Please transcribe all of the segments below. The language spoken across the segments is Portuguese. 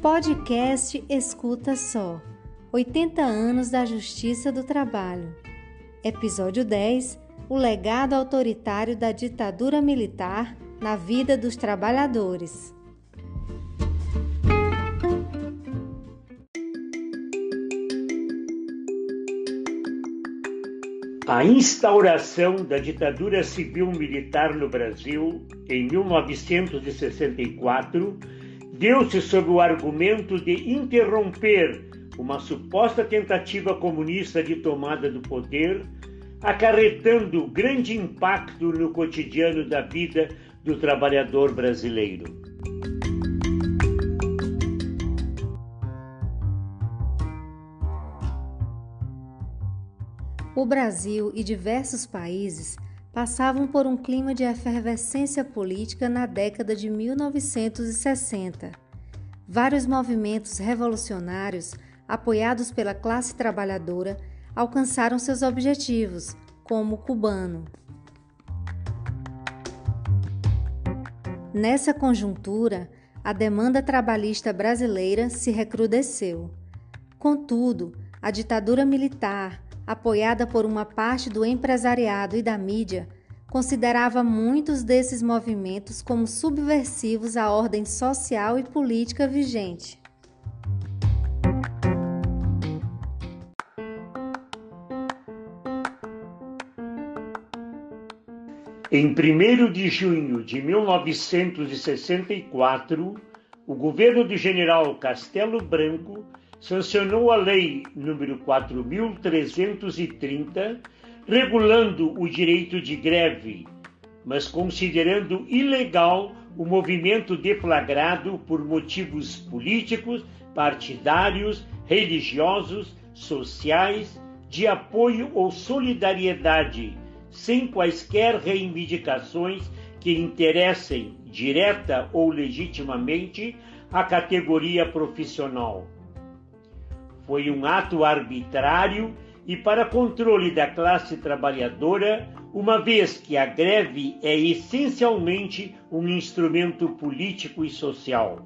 Podcast Escuta Só 80 anos da Justiça do Trabalho. Episódio 10 O legado autoritário da ditadura militar na vida dos trabalhadores. A instauração da ditadura civil-militar no Brasil em 1964 deu-se sob o argumento de interromper uma suposta tentativa comunista de tomada do poder, acarretando grande impacto no cotidiano da vida do trabalhador brasileiro. O Brasil e diversos países passavam por um clima de efervescência política na década de 1960. Vários movimentos revolucionários, apoiados pela classe trabalhadora, alcançaram seus objetivos, como o cubano. Nessa conjuntura, a demanda trabalhista brasileira se recrudesceu. Contudo, a ditadura militar, apoiada por uma parte do empresariado e da mídia, considerava muitos desses movimentos como subversivos à ordem social e política vigente. Em 1 de junho de 1964, o governo do general Castelo Branco sancionou a Lei nº 4.330, regulando o direito de greve, mas considerando ilegal o movimento deflagrado por motivos políticos, partidários, religiosos, sociais, de apoio ou solidariedade, sem quaisquer reivindicações que interessem direta ou legitimamente a categoria profissional foi um ato arbitrário e para controle da classe trabalhadora, uma vez que a greve é essencialmente um instrumento político e social.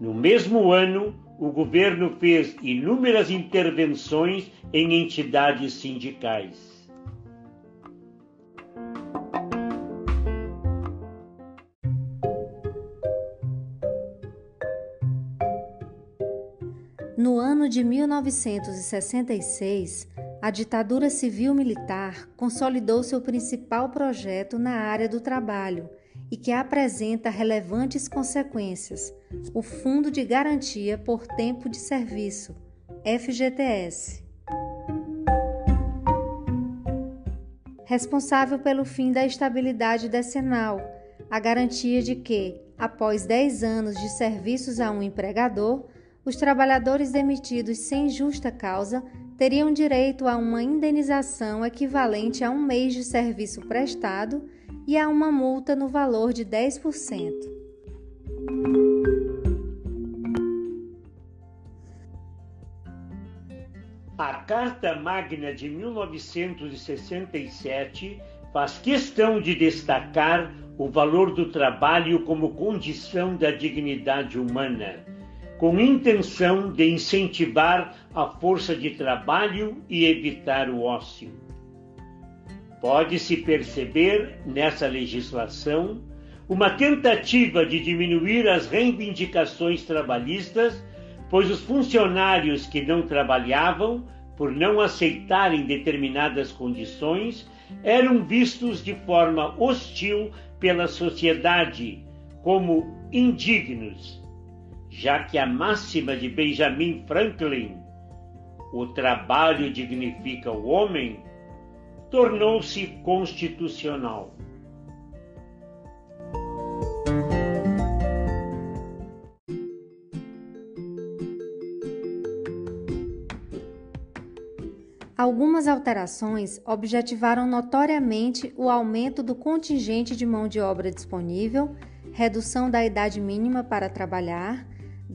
No mesmo ano, o governo fez inúmeras intervenções em entidades sindicais. Ano de 1966, a ditadura civil-militar consolidou seu principal projeto na área do trabalho e que apresenta relevantes consequências: o Fundo de Garantia por Tempo de Serviço, FGTS. Responsável pelo fim da estabilidade decenal, a garantia de que, após 10 anos de serviços a um empregador, os trabalhadores demitidos sem justa causa teriam direito a uma indenização equivalente a um mês de serviço prestado e a uma multa no valor de 10%. A Carta Magna de 1967 faz questão de destacar o valor do trabalho como condição da dignidade humana com intenção de incentivar a força de trabalho e evitar o ócio. Pode-se perceber nessa legislação uma tentativa de diminuir as reivindicações trabalhistas, pois os funcionários que não trabalhavam, por não aceitarem determinadas condições, eram vistos de forma hostil pela sociedade como indignos já que a máxima de Benjamin Franklin, o trabalho dignifica o homem, tornou-se constitucional. Algumas alterações objetivaram notoriamente o aumento do contingente de mão de obra disponível, redução da idade mínima para trabalhar,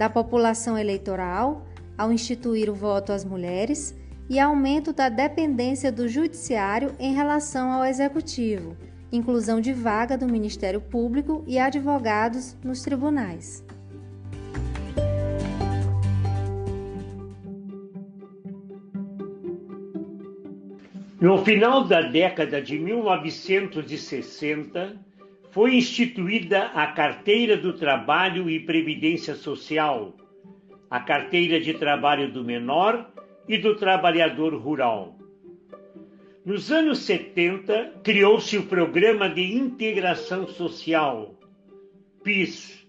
da população eleitoral ao instituir o voto às mulheres e aumento da dependência do judiciário em relação ao executivo, inclusão de vaga do Ministério Público e advogados nos tribunais. No final da década de 1960, foi instituída a Carteira do Trabalho e Previdência Social, a Carteira de Trabalho do Menor e do Trabalhador Rural. Nos anos 70, criou-se o Programa de Integração Social, PIS,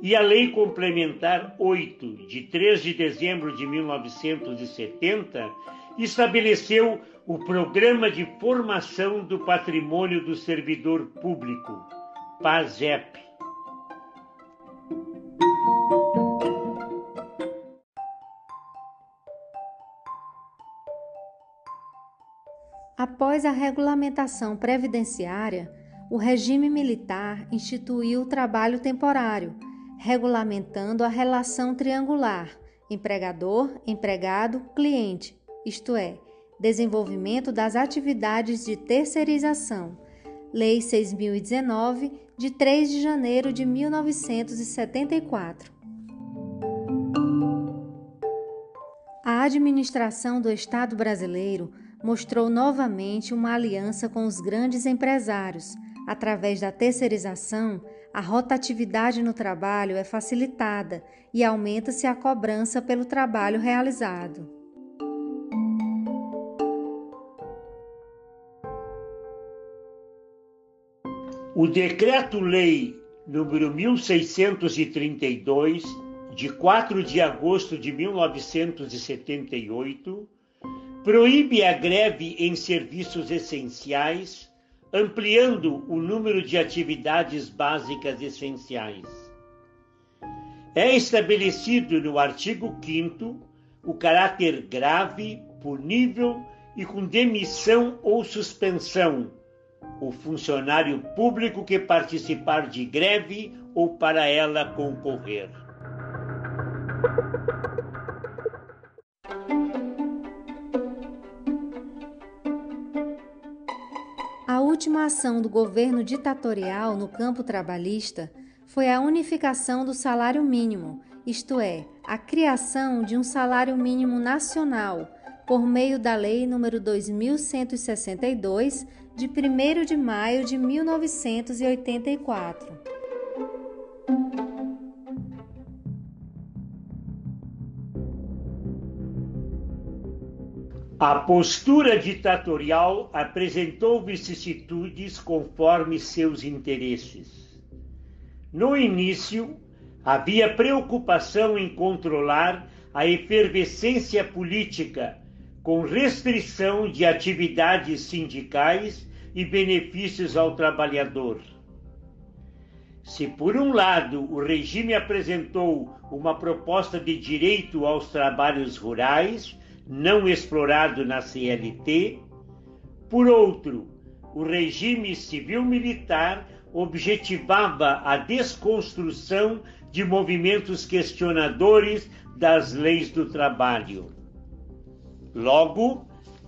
e a Lei Complementar 8, de 3 de dezembro de 1970, estabeleceu o Programa de Formação do Patrimônio do Servidor Público, PASEP. Após a regulamentação previdenciária, o regime militar instituiu o trabalho temporário, regulamentando a relação triangular empregador, empregado, cliente, isto é, desenvolvimento das atividades de terceirização. Lei 6019, de 3 de janeiro de 1974. A administração do Estado brasileiro mostrou novamente uma aliança com os grandes empresários. Através da terceirização, a rotatividade no trabalho é facilitada e aumenta-se a cobrança pelo trabalho realizado. O Decreto-Lei número 1632, de 4 de agosto de 1978, proíbe a greve em serviços essenciais, ampliando o número de atividades básicas essenciais. É estabelecido no artigo 5 o caráter grave, punível e com demissão ou suspensão o funcionário público que participar de greve ou para ela concorrer. A última ação do governo ditatorial no campo trabalhista foi a unificação do salário mínimo, isto é, a criação de um salário mínimo nacional por meio da Lei nº 2162 de 1 de maio de 1984. A postura ditatorial apresentou vicissitudes conforme seus interesses. No início, havia preocupação em controlar a efervescência política com restrição de atividades sindicais e benefícios ao trabalhador. Se, por um lado, o regime apresentou uma proposta de direito aos trabalhos rurais, não explorado na CLT, por outro, o regime civil-militar objetivava a desconstrução de movimentos questionadores das leis do trabalho. Logo,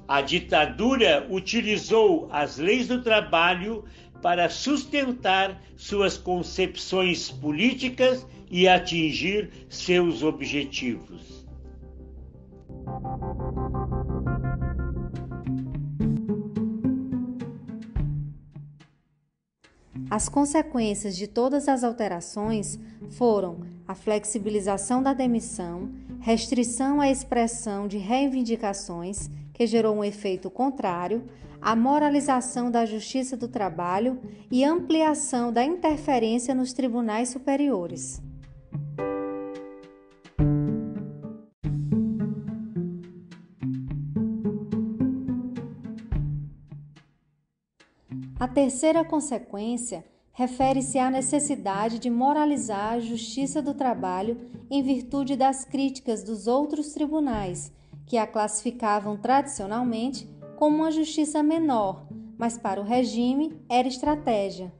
a ditadura utilizou as leis do trabalho para sustentar suas concepções políticas e atingir seus objetivos. As consequências de todas as alterações foram a flexibilização da demissão, restrição à expressão de reivindicações que gerou um efeito contrário, a moralização da justiça do trabalho e ampliação da interferência nos tribunais superiores. A terceira consequência refere-se à necessidade de moralizar a justiça do trabalho em virtude das críticas dos outros tribunais que a classificavam tradicionalmente como uma justiça menor, mas para o regime era estratégia.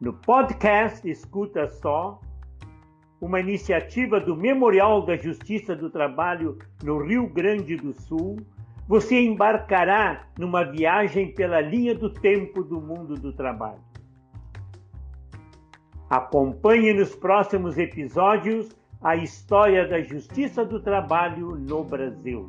No podcast Escuta Só, uma iniciativa do Memorial da Justiça do Trabalho no Rio Grande do Sul, você embarcará numa viagem pela linha do tempo do mundo do trabalho. Acompanhe nos próximos episódios a história da justiça do trabalho no Brasil.